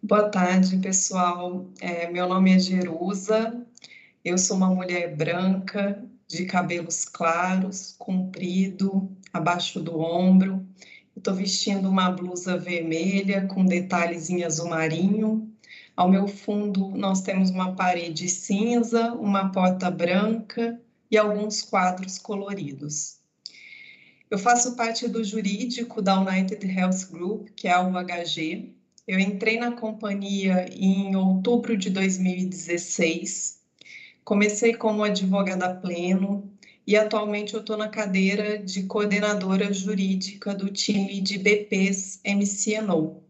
Boa tarde, pessoal. É, meu nome é Jerusa, eu sou uma mulher branca, de cabelos claros, comprido, abaixo do ombro. Estou vestindo uma blusa vermelha com detalhes em azul marinho. Ao meu fundo, nós temos uma parede cinza, uma porta branca e alguns quadros coloridos. Eu faço parte do jurídico da United Health Group, que é a UHG. Eu entrei na companhia em outubro de 2016. Comecei como advogada pleno e atualmente eu estou na cadeira de coordenadora jurídica do time de BPs MCNO.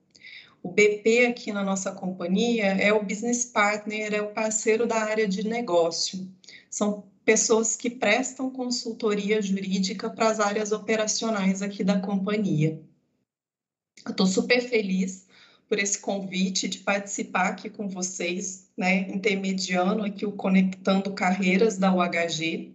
O BP aqui na nossa companhia é o business partner, é o parceiro da área de negócio. São pessoas que prestam consultoria jurídica para as áreas operacionais aqui da companhia. Eu estou super feliz por esse convite de participar aqui com vocês, né, intermediando aqui o Conectando Carreiras da UHG.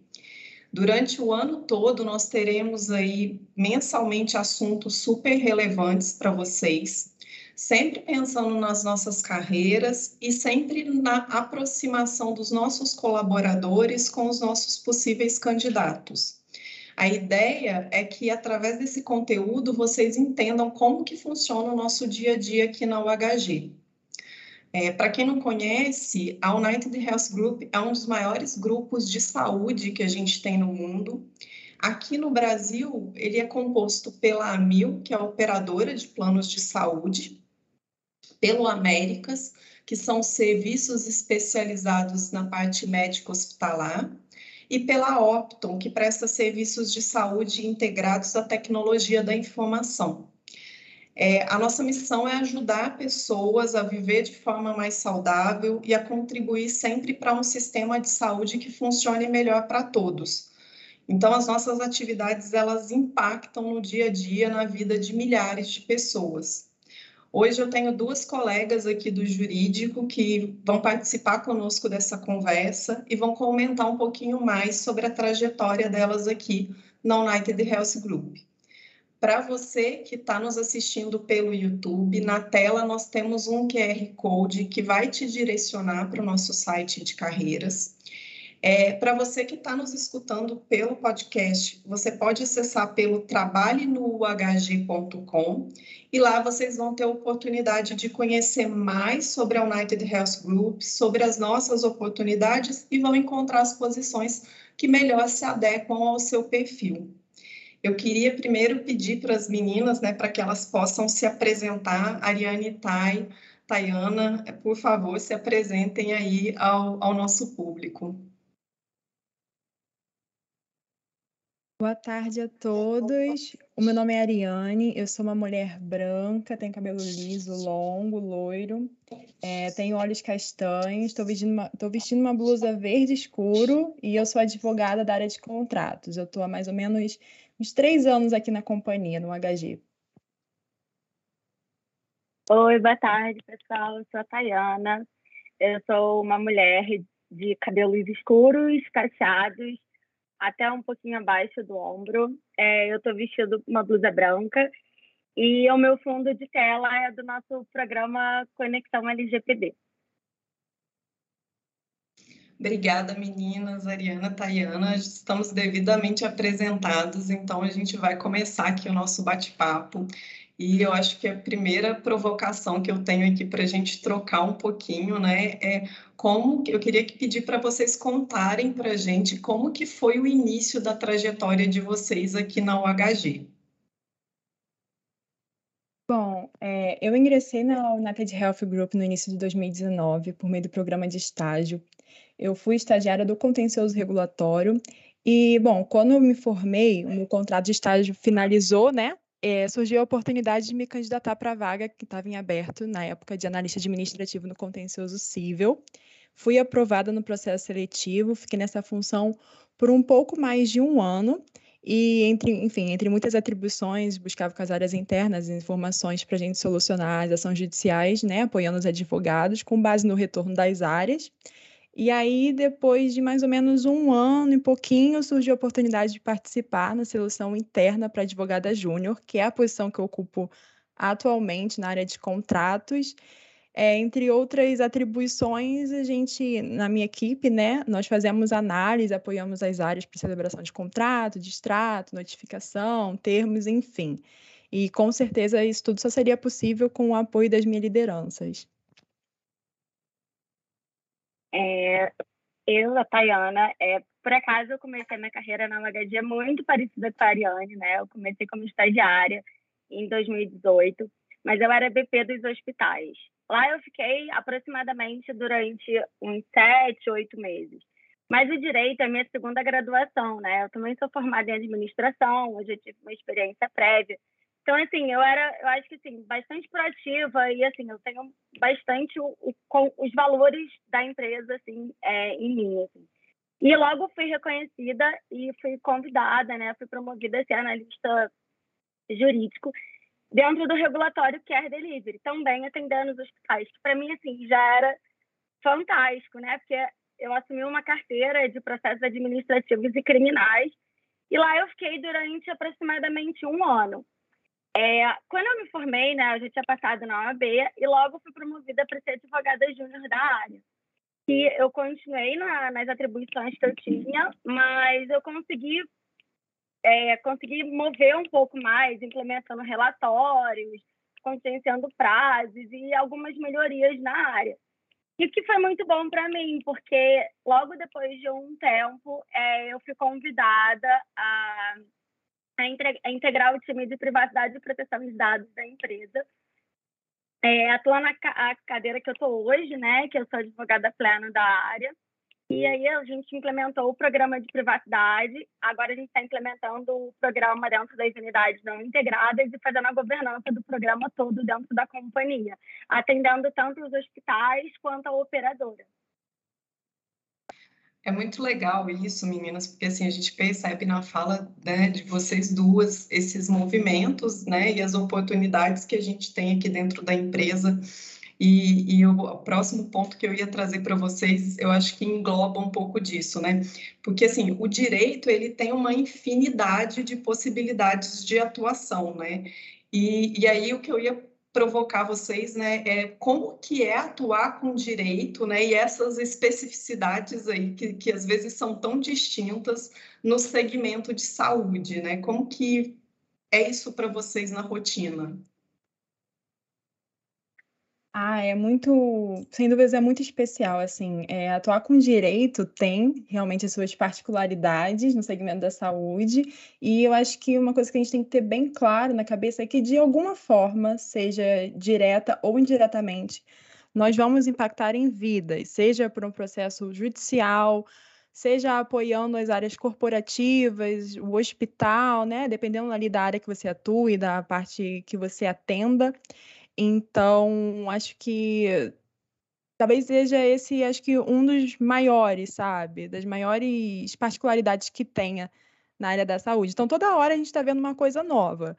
Durante o ano todo, nós teremos aí mensalmente assuntos super relevantes para vocês sempre pensando nas nossas carreiras e sempre na aproximação dos nossos colaboradores com os nossos possíveis candidatos. A ideia é que através desse conteúdo vocês entendam como que funciona o nosso dia a dia aqui na UHG. É, Para quem não conhece, a United Health Group é um dos maiores grupos de saúde que a gente tem no mundo. Aqui no Brasil, ele é composto pela AMIL, que é a operadora de planos de saúde, pelo Américas, que são serviços especializados na parte médica hospitalar, e pela Opton, que presta serviços de saúde integrados à tecnologia da informação. É, a nossa missão é ajudar pessoas a viver de forma mais saudável e a contribuir sempre para um sistema de saúde que funcione melhor para todos. Então, as nossas atividades elas impactam no dia a dia na vida de milhares de pessoas. Hoje eu tenho duas colegas aqui do jurídico que vão participar conosco dessa conversa e vão comentar um pouquinho mais sobre a trajetória delas aqui na United Health Group. Para você que está nos assistindo pelo YouTube, na tela nós temos um QR Code que vai te direcionar para o nosso site de carreiras. É, Para você que está nos escutando pelo podcast, você pode acessar pelo trabalhenouhg.com e lá vocês vão ter a oportunidade de conhecer mais sobre a United Health Group, sobre as nossas oportunidades e vão encontrar as posições que melhor se adequam ao seu perfil. Eu queria primeiro pedir para as meninas, né, para que elas possam se apresentar, Ariane Thay, Tayana, por favor, se apresentem aí ao, ao nosso público. Boa tarde a todos. O meu nome é Ariane, eu sou uma mulher branca, tenho cabelo liso, longo, loiro, é, tenho olhos castanhos, estou vestindo, uma, vestindo uma blusa verde escuro e eu sou advogada da área de contratos. Eu estou há mais ou menos uns três anos aqui na companhia, no HG. Oi, boa tarde, pessoal. Eu sou a Tayana. Eu sou uma mulher de cabelos escuros, cacheados, até um pouquinho abaixo do ombro. É, eu estou vestindo uma blusa branca e o meu fundo de tela é do nosso programa Conexão LGPD. Obrigada, meninas, Ariana, Tayana. Estamos devidamente apresentados, então a gente vai começar aqui o nosso bate-papo. E eu acho que a primeira provocação que eu tenho aqui para a gente trocar um pouquinho, né, é como eu queria pedir para vocês contarem para a gente como que foi o início da trajetória de vocês aqui na UHG. Bom, é, eu ingressei na United Health Group no início de 2019 por meio do programa de estágio. Eu fui estagiária do contencioso regulatório e, bom, quando eu me formei, o contrato de estágio finalizou, né? É, surgiu a oportunidade de me candidatar para a vaga que estava em aberto na época de analista administrativo no contencioso civil. Fui aprovada no processo seletivo, fiquei nessa função por um pouco mais de um ano e entre, enfim, entre muitas atribuições, buscava com as áreas internas informações para a gente solucionar as ações judiciais, né, apoiando os advogados com base no retorno das áreas. E aí, depois de mais ou menos um ano e pouquinho, surgiu a oportunidade de participar na seleção interna para advogada júnior, que é a posição que eu ocupo atualmente na área de contratos. É, entre outras atribuições, a gente, na minha equipe, né, nós fazemos análise, apoiamos as áreas para celebração de contrato, de extrato, notificação, termos, enfim. E com certeza isso tudo só seria possível com o apoio das minhas lideranças. É, eu, a Tayana, é, por acaso eu comecei minha carreira na HG muito parecida com a Ariane, né? Eu comecei como estagiária em 2018, mas eu era BP dos hospitais. Lá eu fiquei aproximadamente durante uns sete, oito meses. Mas o direito é minha segunda graduação, né? Eu também sou formada em administração, hoje eu tive uma experiência prévia. Então, assim, eu era, eu acho que, assim, bastante proativa e, assim, eu tenho bastante o, o, os valores da empresa, assim, é, em mim, assim. E logo fui reconhecida e fui convidada, né? Fui promovida a ser analista jurídico dentro do regulatório Care Delivery, também atendendo os hospitais, que para mim, assim, já era fantástico, né? Porque eu assumi uma carteira de processos administrativos e criminais e lá eu fiquei durante aproximadamente um ano. É, quando eu me formei, né, eu já tinha passado na OAB e logo fui promovida para ser advogada júnior da área. E eu continuei na, nas atribuições que eu tinha, mas eu consegui é, conseguir mover um pouco mais, implementando relatórios, conscienciando prazos e algumas melhorias na área. E que foi muito bom para mim, porque logo depois de um tempo é, eu fui convidada a, a, integrar o time de privacidade e proteção de dados da empresa. É, na a cadeira que eu estou hoje, né, que eu sou advogada plena da área, e aí a gente implementou o programa de privacidade. Agora a gente está implementando o programa dentro das unidades não integradas e fazendo a governança do programa todo dentro da companhia, atendendo tanto os hospitais quanto a operadora. É muito legal isso, meninas, porque assim a gente percebe na fala né, de vocês duas esses movimentos, né, e as oportunidades que a gente tem aqui dentro da empresa e, e o próximo ponto que eu ia trazer para vocês, eu acho que engloba um pouco disso, né? Porque assim, o direito ele tem uma infinidade de possibilidades de atuação, né? E, e aí o que eu ia provocar vocês, né, é como que é atuar com direito, né, e essas especificidades aí que, que às vezes são tão distintas no segmento de saúde, né? Como que é isso para vocês na rotina? Ah, é muito, sem dúvidas, é muito especial, assim, é, atuar com direito tem realmente as suas particularidades no segmento da saúde, e eu acho que uma coisa que a gente tem que ter bem claro na cabeça é que, de alguma forma, seja direta ou indiretamente, nós vamos impactar em vidas, seja por um processo judicial, seja apoiando as áreas corporativas, o hospital, né, dependendo ali da área que você atue, da parte que você atenda. Então, acho que talvez seja esse, acho que um dos maiores, sabe? Das maiores particularidades que tenha na área da saúde. Então, toda hora a gente está vendo uma coisa nova.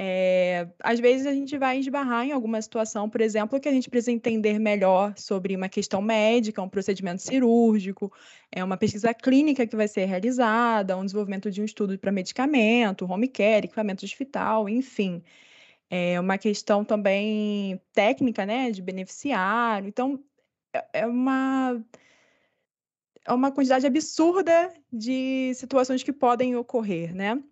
É, às vezes a gente vai esbarrar em alguma situação, por exemplo, que a gente precisa entender melhor sobre uma questão médica, um procedimento cirúrgico, é uma pesquisa clínica que vai ser realizada, um desenvolvimento de um estudo para medicamento, home care, equipamento hospital, enfim. É uma questão também técnica, né, de beneficiário. Então, é, é uma é uma quantidade absurda de situações que podem ocorrer, né?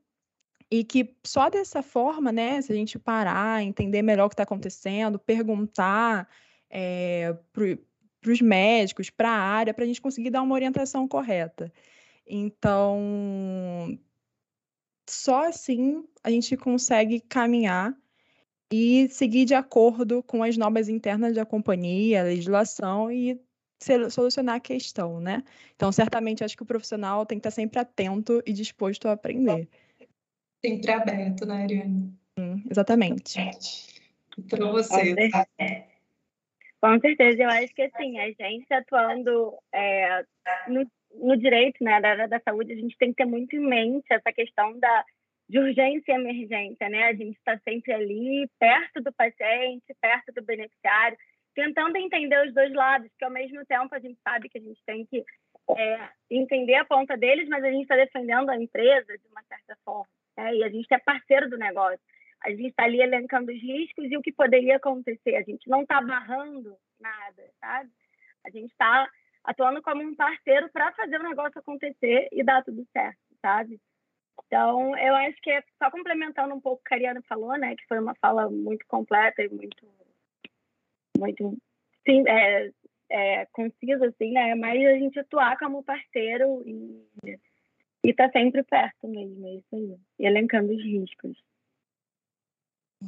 E que só dessa forma, né, se a gente parar, entender melhor o que está acontecendo, perguntar é, para os médicos, para a área, para a gente conseguir dar uma orientação correta. Então, só assim a gente consegue caminhar e seguir de acordo com as normas internas da companhia, a legislação e solucionar a questão, né? Então, certamente, acho que o profissional tem que estar sempre atento e disposto a aprender. Sempre aberto, né, Ariane? Hum, exatamente. Para você. Com certeza, eu acho que assim, a gente atuando é, no, no, direito né, da, da saúde, a gente tem que ter muito em mente essa questão da de urgência e emergência, né? A gente está sempre ali, perto do paciente, perto do beneficiário, tentando entender os dois lados, que ao mesmo tempo a gente sabe que a gente tem que é, entender a ponta deles, mas a gente está defendendo a empresa de uma certa forma, né? e a gente é parceiro do negócio. A gente está ali elencando os riscos e o que poderia acontecer. A gente não está barrando nada, sabe? A gente está atuando como um parceiro para fazer o negócio acontecer e dar tudo certo, sabe? Então, eu acho que é só complementando um pouco o que a Ariana falou, né? Que foi uma fala muito completa e muito, muito sim, é, é, concisa, assim, né? Mas a gente atuar como parceiro e e tá sempre perto mesmo, é isso aí. Elencando os riscos.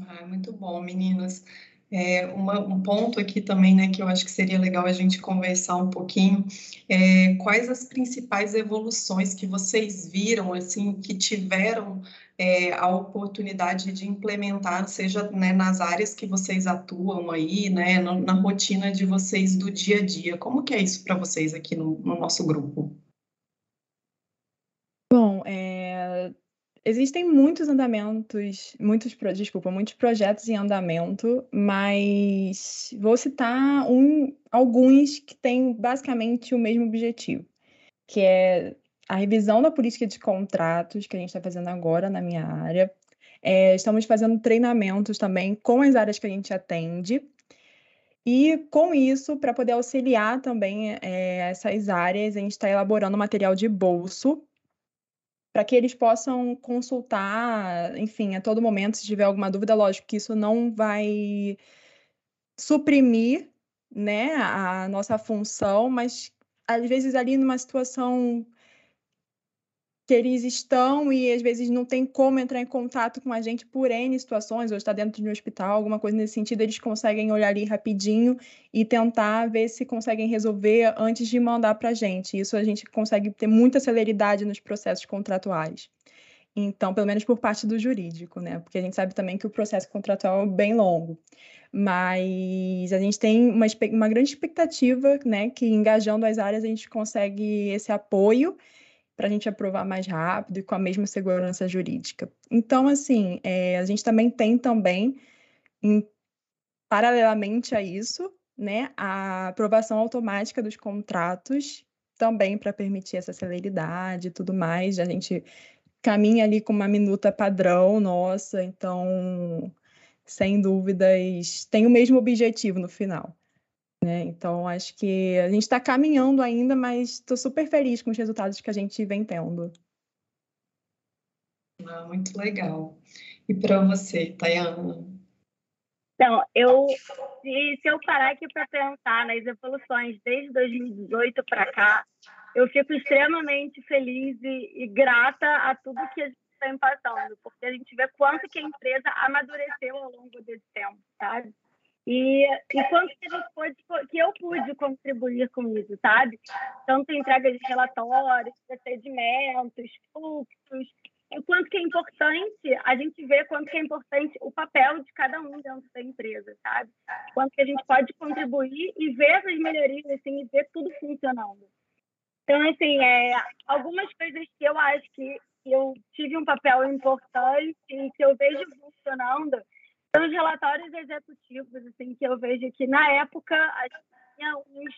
Ah, muito bom, meninas. É, uma, um ponto aqui também, né, que eu acho que seria legal a gente conversar um pouquinho, é, quais as principais evoluções que vocês viram, assim, que tiveram é, a oportunidade de implementar, seja né, nas áreas que vocês atuam aí, né, na, na, rotina de vocês do dia a dia. Como que é isso para vocês aqui no, no nosso grupo? Bom, é, existem muitos andamentos, muitos, desculpa, muitos projetos em andamento, mas vou citar um, alguns que têm basicamente o mesmo objetivo, que é a revisão da política de contratos que a gente está fazendo agora na minha área. É, estamos fazendo treinamentos também com as áreas que a gente atende. E com isso, para poder auxiliar também é, essas áreas, a gente está elaborando material de bolso para que eles possam consultar, enfim, a todo momento, se tiver alguma dúvida, lógico que isso não vai suprimir, né, a nossa função, mas às vezes ali numa situação que eles estão e às vezes não tem como entrar em contato com a gente por N situações, ou está dentro de um hospital, alguma coisa nesse sentido, eles conseguem olhar ali rapidinho e tentar ver se conseguem resolver antes de mandar para a gente. Isso a gente consegue ter muita celeridade nos processos contratuais. Então, pelo menos por parte do jurídico, né? Porque a gente sabe também que o processo contratual é bem longo. Mas a gente tem uma, uma grande expectativa, né? Que engajando as áreas a gente consegue esse apoio para a gente aprovar mais rápido e com a mesma segurança jurídica. Então, assim, é, a gente também tem também, em, paralelamente a isso, né, a aprovação automática dos contratos, também para permitir essa celeridade e tudo mais. A gente caminha ali com uma minuta padrão nossa, então, sem dúvidas, tem o mesmo objetivo no final. Né? Então, acho que a gente está caminhando ainda, mas estou super feliz com os resultados que a gente vem tendo. Ah, muito legal. E para você, Tayana? Então, eu, se, se eu parar aqui para pensar nas evoluções desde 2018 para cá, eu fico extremamente feliz e, e grata a tudo que a gente está passando, porque a gente vê quanto que a empresa amadureceu ao longo desse tempo, sabe? E, e quanto que, pôde, que eu pude contribuir com isso, sabe? Tanto entrega de relatórios, procedimentos, fluxos, o quanto que é importante a gente ver quanto que é importante o papel de cada um dentro da empresa, sabe? Quanto que a gente pode contribuir e ver essas melhorias, assim, e ver tudo funcionando. Então, assim, é, algumas coisas que eu acho que eu tive um papel importante e que eu vejo funcionando são os relatórios executivos, assim, que eu vejo que na época a gente tinha uns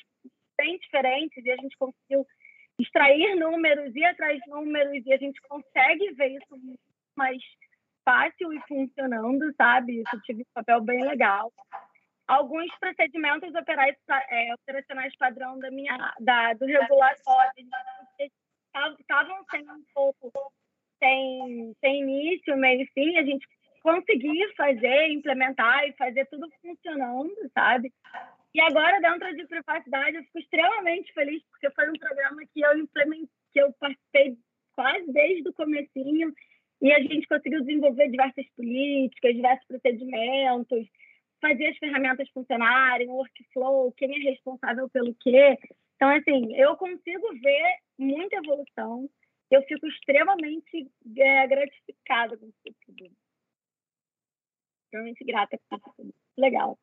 bem diferentes e a gente conseguiu extrair números, ir atrás números e a gente consegue ver isso muito mais fácil e funcionando, sabe? Isso tive um papel bem legal. Alguns procedimentos operais, é, operacionais padrão da minha, da, do regulatório estavam sendo um pouco sem, sem início, meio e fim, a gente conseguir fazer, implementar e fazer tudo funcionando, sabe? E agora, dentro de privacidade, eu fico extremamente feliz, porque foi um programa que eu implementei, que eu participei quase desde o comecinho, e a gente conseguiu desenvolver diversas políticas, diversos procedimentos, fazer as ferramentas funcionarem, o workflow, quem é responsável pelo quê. Então, assim, eu consigo ver muita evolução, eu fico extremamente é, gratificada com isso tudo extremamente grata. Legal.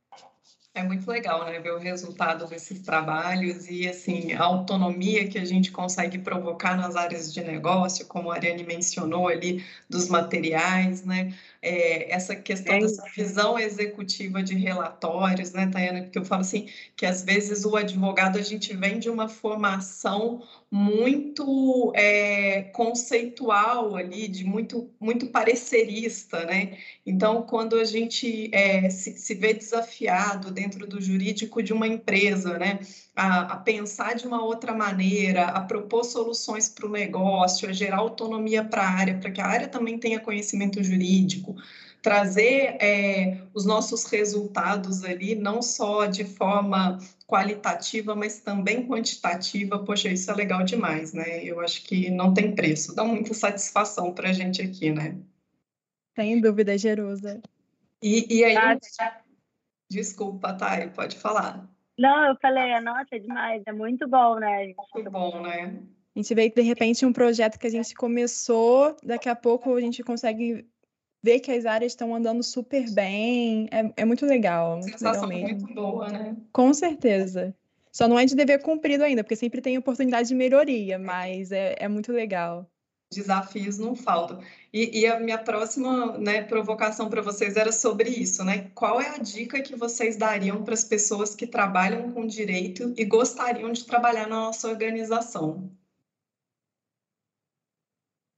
É muito legal, né, ver o resultado desses trabalhos e, assim, a autonomia que a gente consegue provocar nas áreas de negócio, como a Ariane mencionou ali, dos materiais, né, é, essa questão é dessa visão executiva de relatórios, né, Tayana, porque eu falo assim, que às vezes o advogado, a gente vem de uma formação muito é, conceitual ali, de muito, muito parecerista, né? Então, quando a gente é, se, se, vê desafiado dentro do jurídico de uma empresa, né, a, a pensar de uma outra maneira, a propor soluções para o negócio, a gerar autonomia para a área, para que a área também tenha conhecimento jurídico, trazer é, os nossos resultados ali, não só de forma qualitativa, mas também quantitativa. Poxa, isso é legal demais, né? Eu acho que não tem preço, dá muita satisfação para a gente aqui, né? Sem dúvida, Jerusa. E, e aí, desculpa, Thay, pode falar. Não, eu falei, nossa, é demais, é muito bom, né? Muito bom, né? A gente vê que, de repente, um projeto que a gente começou, daqui a pouco a gente consegue ver que as áreas estão andando super bem. É, é muito legal. Muito Sensação legal mesmo. muito boa, né? Com certeza. Só não é de dever cumprido ainda, porque sempre tem oportunidade de melhoria, mas é, é muito legal. Desafios não faltam. E, e a minha próxima né, provocação para vocês era sobre isso, né? Qual é a dica que vocês dariam para as pessoas que trabalham com direito e gostariam de trabalhar na nossa organização?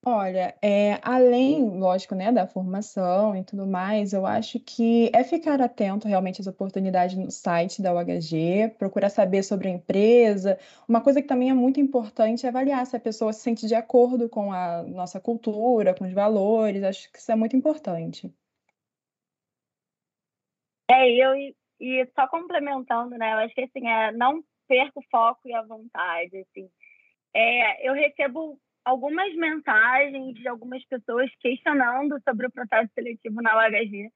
Olha, é, além, lógico, né, da formação e tudo mais, eu acho que é ficar atento realmente às oportunidades no site da UHG, procurar saber sobre a empresa. Uma coisa que também é muito importante é avaliar se a pessoa se sente de acordo com a nossa cultura, com os valores. Acho que isso é muito importante. É, eu e só complementando, né? Eu acho que assim, é, não perca o foco e a vontade, assim. É, eu recebo algumas mensagens de algumas pessoas questionando sobre o processo seletivo na UHG.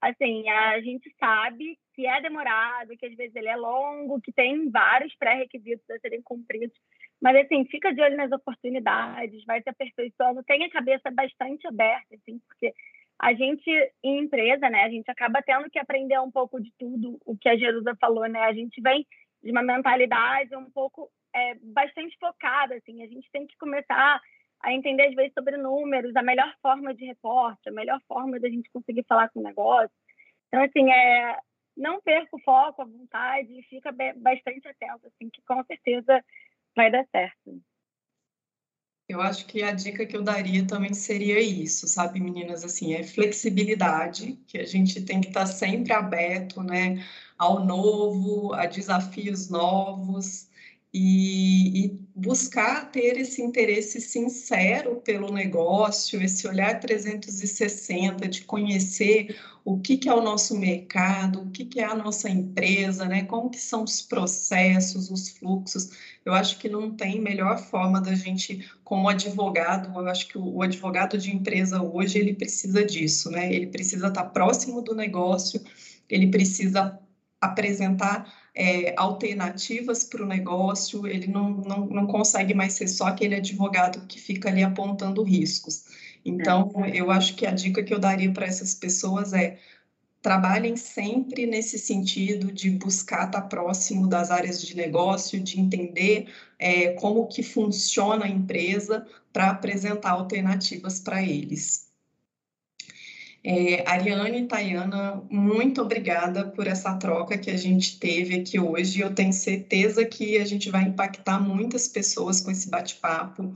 Assim, a gente sabe que é demorado, que às vezes ele é longo, que tem vários pré-requisitos a serem cumpridos, mas assim, fica de olho nas oportunidades, vai se aperfeiçoando, tem a cabeça bastante aberta, assim, porque a gente, em empresa, né, a gente acaba tendo que aprender um pouco de tudo o que a Jerusa falou, né? A gente vem de uma mentalidade um pouco é, bastante focada, assim, a gente tem que começar a entender, às vezes, sobre números, a melhor forma de reporte, a melhor forma da gente conseguir falar com o negócio. Então, assim, é, não perca o foco, a vontade, fica bastante atento, assim, que com certeza vai dar certo. Eu acho que a dica que eu daria também seria isso, sabe, meninas? Assim, é flexibilidade, que a gente tem que estar sempre aberto, né, ao novo, a desafios novos e, e, buscar ter esse interesse sincero pelo negócio, esse olhar 360 de conhecer o que, que é o nosso mercado, o que, que é a nossa empresa, né? Como que são os processos, os fluxos. Eu acho que não tem melhor forma da gente, como advogado, eu acho que o, o advogado de empresa hoje ele precisa disso, né? Ele precisa estar próximo do negócio, ele precisa apresentar é, alternativas para o negócio, ele não, não, não consegue mais ser só aquele advogado que fica ali apontando riscos. Então, é. eu acho que a dica que eu daria para essas pessoas é trabalhem sempre nesse sentido de buscar estar próximo das áreas de negócio, de entender é, como que funciona a empresa para apresentar alternativas para eles. É, Ariane e Tayana, muito obrigada por essa troca que a gente teve aqui hoje. Eu tenho certeza que a gente vai impactar muitas pessoas com esse bate-papo.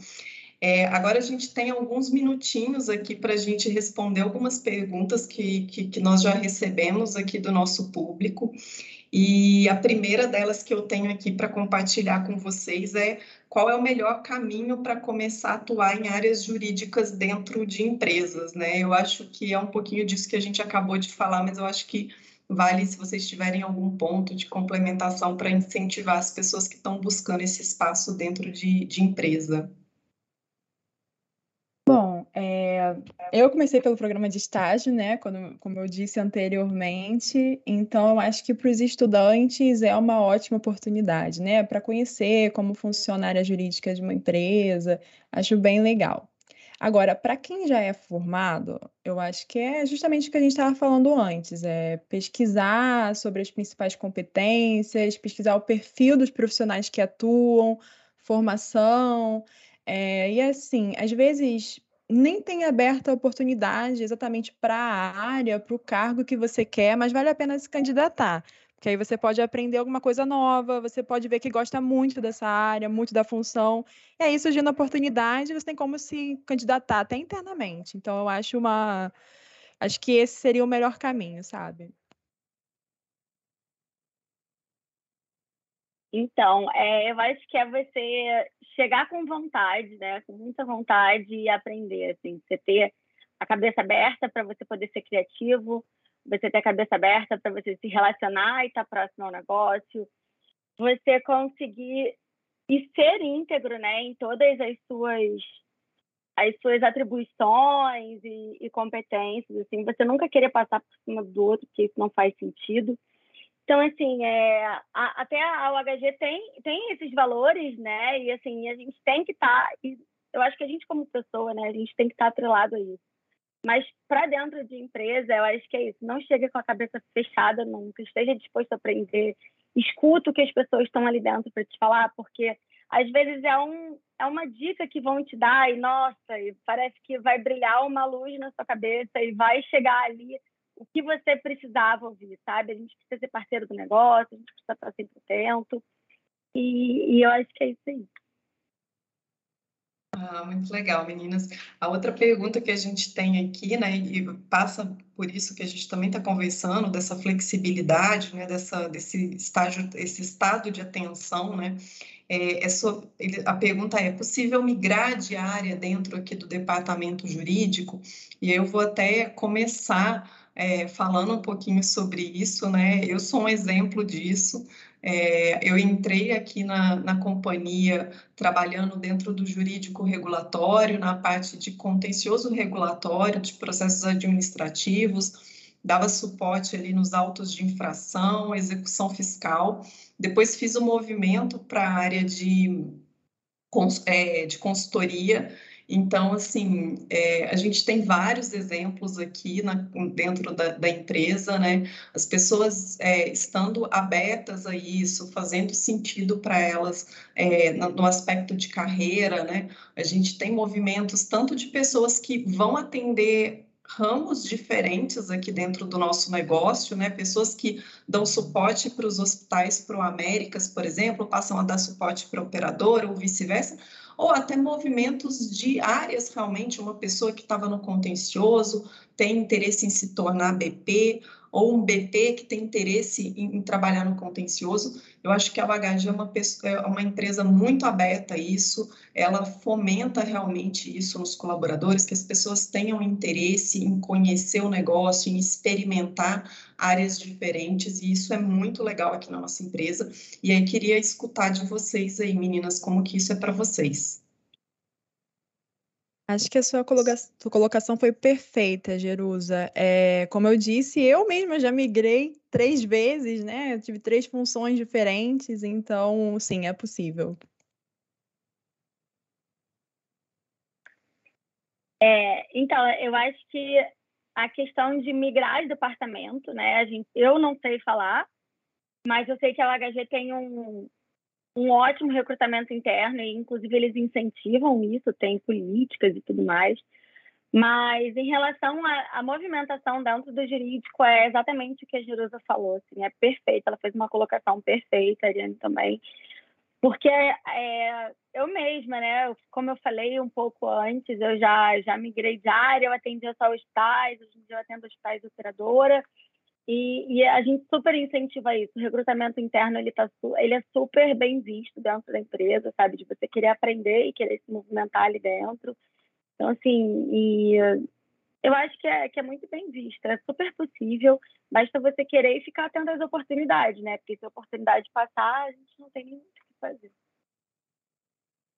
É, agora a gente tem alguns minutinhos aqui para a gente responder algumas perguntas que, que, que nós já recebemos aqui do nosso público. E a primeira delas que eu tenho aqui para compartilhar com vocês é qual é o melhor caminho para começar a atuar em áreas jurídicas dentro de empresas, né? Eu acho que é um pouquinho disso que a gente acabou de falar, mas eu acho que vale se vocês tiverem algum ponto de complementação para incentivar as pessoas que estão buscando esse espaço dentro de, de empresa. Eu comecei pelo programa de estágio, né? Quando, como eu disse anteriormente, então eu acho que para os estudantes é uma ótima oportunidade, né? Para conhecer como funciona a área jurídica de uma empresa, acho bem legal. Agora, para quem já é formado, eu acho que é justamente o que a gente estava falando antes, é pesquisar sobre as principais competências, pesquisar o perfil dos profissionais que atuam, formação, é, e assim, às vezes nem tem aberta a oportunidade exatamente para a área, para o cargo que você quer, mas vale a pena se candidatar. Porque aí você pode aprender alguma coisa nova, você pode ver que gosta muito dessa área, muito da função. E aí, surgindo a oportunidade, você tem como se candidatar até internamente. Então, eu acho uma. Acho que esse seria o melhor caminho, sabe? Então, é, eu acho que é você chegar com vontade, né? Com muita vontade e aprender, assim. Você ter a cabeça aberta para você poder ser criativo, você ter a cabeça aberta para você se relacionar e estar tá próximo ao negócio, você conseguir e ser íntegro, né, em todas as suas as suas atribuições e, e competências, assim, você nunca querer passar por cima do outro, porque isso não faz sentido. Então, assim, é, a, até a UHG tem, tem esses valores, né? E, assim, a gente tem que estar... Tá, eu acho que a gente, como pessoa, né? A gente tem que estar tá atrelado a isso. Mas para dentro de empresa, eu acho que é isso. Não chegue com a cabeça fechada nunca. Esteja disposto a aprender. Escuta o que as pessoas estão ali dentro para te falar, porque às vezes é, um, é uma dica que vão te dar e, nossa, e parece que vai brilhar uma luz na sua cabeça e vai chegar ali o que você precisava ouvir, sabe? A gente precisa ser parceiro do negócio, a gente precisa estar sempre atento. E, e eu acho que é isso aí. Ah, muito legal, meninas. A outra pergunta que a gente tem aqui, né, e passa por isso que a gente também está conversando, dessa flexibilidade, né, dessa, desse estágio, esse estado de atenção, né, é, é so, ele, a pergunta é, é possível migrar de área dentro aqui do departamento jurídico? E eu vou até começar é, falando um pouquinho sobre isso, né, eu sou um exemplo disso, é, eu entrei aqui na, na companhia trabalhando dentro do jurídico regulatório, na parte de contencioso regulatório, de processos administrativos, dava suporte ali nos autos de infração, execução fiscal. Depois fiz o um movimento para a área de, é, de consultoria então, assim, é, a gente tem vários exemplos aqui na, dentro da, da, empresa, né? As pessoas é, estando abertas a isso, fazendo sentido para elas é, no, aspecto de carreira, né? A gente tem movimentos tanto de pessoas que vão atender ramos diferentes aqui dentro do nosso negócio, né? Pessoas que dão suporte para os hospitais, para o Américas, por exemplo, passam a dar suporte para a operadora ou vice-versa, ou até movimentos de áreas realmente, uma pessoa que estava no contencioso tem interesse em se tornar BP, ou um BP que tem interesse em, em trabalhar no contencioso. Eu acho que a Bagage é uma, pessoa, é uma empresa muito aberta a isso, ela fomenta realmente isso nos colaboradores, que as pessoas tenham interesse em conhecer o negócio, em experimentar áreas diferentes, e isso é muito legal aqui na nossa empresa. E aí queria escutar de vocês aí, meninas, como que isso é para vocês. Acho que a sua colocação foi perfeita, Jerusa. É, como eu disse, eu mesma já migrei três vezes, né? Eu tive três funções diferentes, então, sim, é possível. É, então, eu acho que a questão de migrar de departamento, né? A gente, eu não sei falar, mas eu sei que a HG tem um, um ótimo recrutamento interno e inclusive eles incentivam isso, tem políticas e tudo mais. Mas em relação à, movimentação dentro do jurídico, é exatamente o que a Jerusa falou, assim, é perfeita, ela fez uma colocação perfeita, a Ariane também, porque é, eu mesma, né, como eu falei um pouco antes, eu já, já migrei de área, eu atendi só hospitais, hoje em dia eu atendo hospitais operadora, e, e, a gente super incentiva isso. O recrutamento interno ele, tá, ele é super bem visto dentro da empresa, sabe? De você querer aprender e querer se movimentar ali dentro. Então, assim, e eu acho que é, que é muito bem visto. É super possível. Basta você querer e ficar atento às oportunidades, né? Porque se a oportunidade passar, a gente não tem nem o que fazer.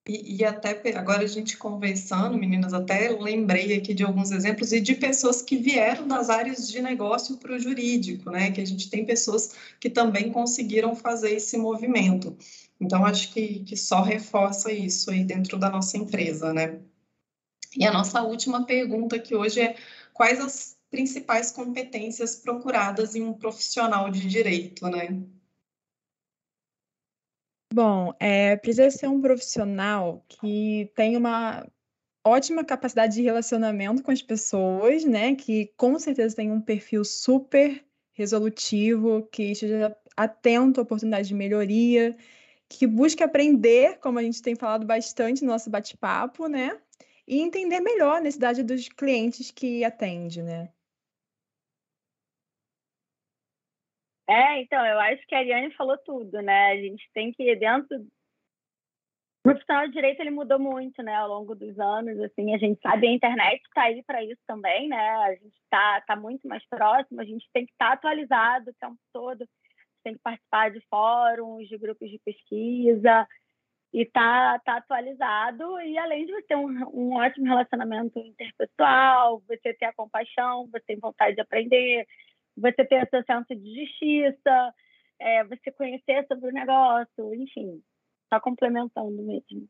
E, e, até agora a gente conversando, meninas, até lembrei aqui de alguns exemplos e de pessoas que vieram das áreas de negócio para o jurídico, né? Que a gente tem pessoas que também conseguiram fazer esse movimento. Então, acho que, que só reforça isso aí dentro da nossa empresa, né? E a nossa última pergunta aqui hoje é: quais as principais competências procuradas em um profissional de direito, né? Bom, é, precisa ser um profissional que tenha uma ótima capacidade de relacionamento com as pessoas, né? Que com certeza tem um perfil super resolutivo, que esteja atento a oportunidades de melhoria, que busque aprender, como a gente tem falado bastante no nosso bate-papo, né? E entender melhor a necessidade dos clientes que atende, né? É, então, eu acho que a Ariane falou tudo, né? A gente tem que, dentro. O profissional de direito ele mudou muito, né, ao longo dos anos. Assim, a gente sabe a internet está aí para isso também, né? A gente está tá muito mais próximo. A gente tem que estar tá atualizado o tempo todo. Tem que participar de fóruns, de grupos de pesquisa e tá, tá atualizado. E além de você ter um, um ótimo relacionamento interpessoal, você ter a compaixão, você tem vontade de aprender, você ter esse senso de justiça, é, você conhecer sobre o negócio, enfim, está complementando mesmo.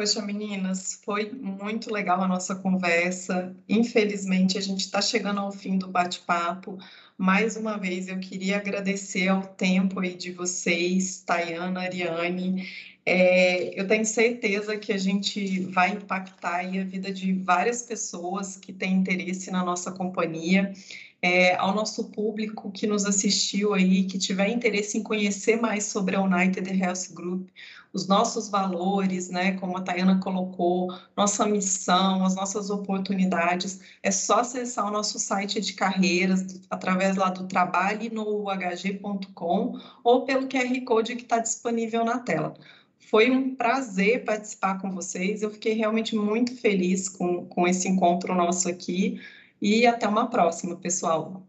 Poxa, meninas, foi muito legal a nossa conversa. Infelizmente, a gente está chegando ao fim do bate-papo. Mais uma vez, eu queria agradecer ao tempo aí de vocês, Tayana, Ariane. É, eu tenho certeza que a gente vai impactar a vida de várias pessoas que têm interesse na nossa companhia. É, ao nosso público que nos assistiu aí, que tiver interesse em conhecer mais sobre a United Health Group, os nossos valores, né, como a Tayana colocou, nossa missão, as nossas oportunidades, é só acessar o nosso site de carreiras através lá do trabalhe no uhg.com ou pelo QR Code que está disponível na tela. Foi um prazer participar com vocês. Eu fiquei realmente muito feliz com, com esse encontro nosso aqui. E até uma próxima, pessoal.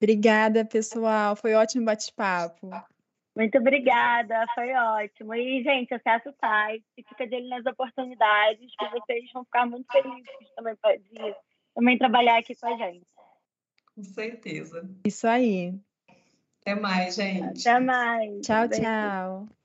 Obrigada, pessoal. Foi ótimo bate-papo. Muito obrigada, foi ótimo. E, gente, acessa o site, fica dele nas oportunidades, que vocês vão ficar muito felizes também de também trabalhar aqui com a gente. Com certeza. Isso aí. Até mais, gente. Até mais. Tchau, tchau.